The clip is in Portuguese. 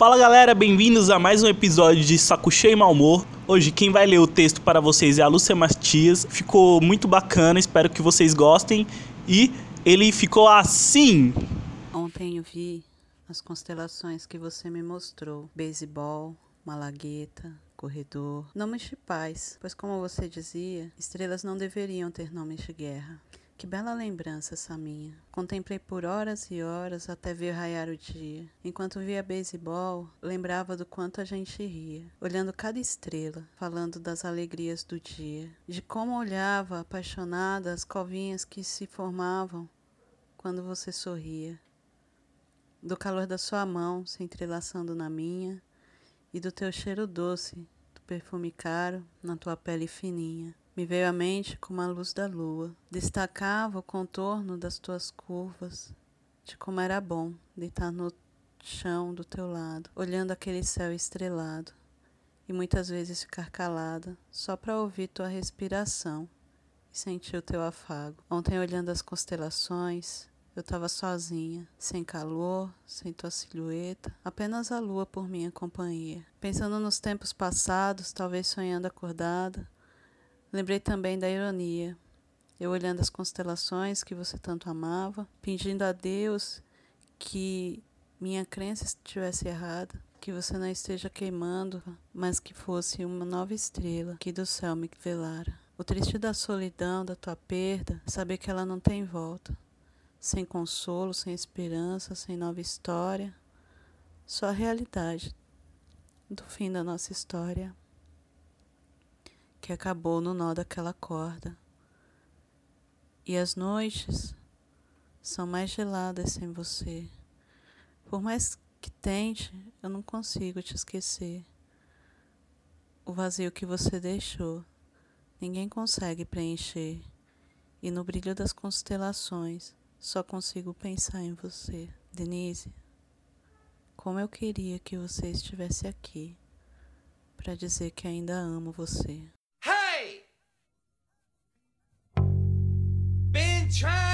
Fala galera, bem-vindos a mais um episódio de Saco Cheio e Mal Humor. Hoje quem vai ler o texto para vocês é a Lúcia Matias. Ficou muito bacana, espero que vocês gostem. E ele ficou assim. Ontem eu vi as constelações que você me mostrou: beisebol, malagueta, corredor, nomes de paz, pois como você dizia, estrelas não deveriam ter nomes de guerra. Que bela lembrança essa minha. Contemplei por horas e horas até ver raiar o dia. Enquanto via beisebol, lembrava do quanto a gente ria, olhando cada estrela, falando das alegrias do dia, de como olhava apaixonada as covinhas que se formavam quando você sorria, do calor da sua mão se entrelaçando na minha e do teu cheiro doce, do perfume caro na tua pele fininha. Me veio à mente como a luz da lua. Destacava o contorno das tuas curvas, de como era bom deitar no chão do teu lado, olhando aquele céu estrelado, e muitas vezes ficar calada, só para ouvir tua respiração e sentir o teu afago. Ontem, olhando as constelações, eu estava sozinha, sem calor, sem tua silhueta, apenas a lua por minha companhia. Pensando nos tempos passados, talvez sonhando acordada, Lembrei também da ironia. Eu olhando as constelações que você tanto amava, pedindo a Deus que minha crença estivesse errada, que você não esteja queimando, mas que fosse uma nova estrela que do céu me velara. O triste da solidão, da tua perda, saber que ela não tem volta. Sem consolo, sem esperança, sem nova história. Só a realidade do fim da nossa história que acabou no nó daquela corda. E as noites são mais geladas sem você. Por mais que tente, eu não consigo te esquecer. O vazio que você deixou, ninguém consegue preencher. E no brilho das constelações, só consigo pensar em você. Denise, como eu queria que você estivesse aqui para dizer que ainda amo você. try.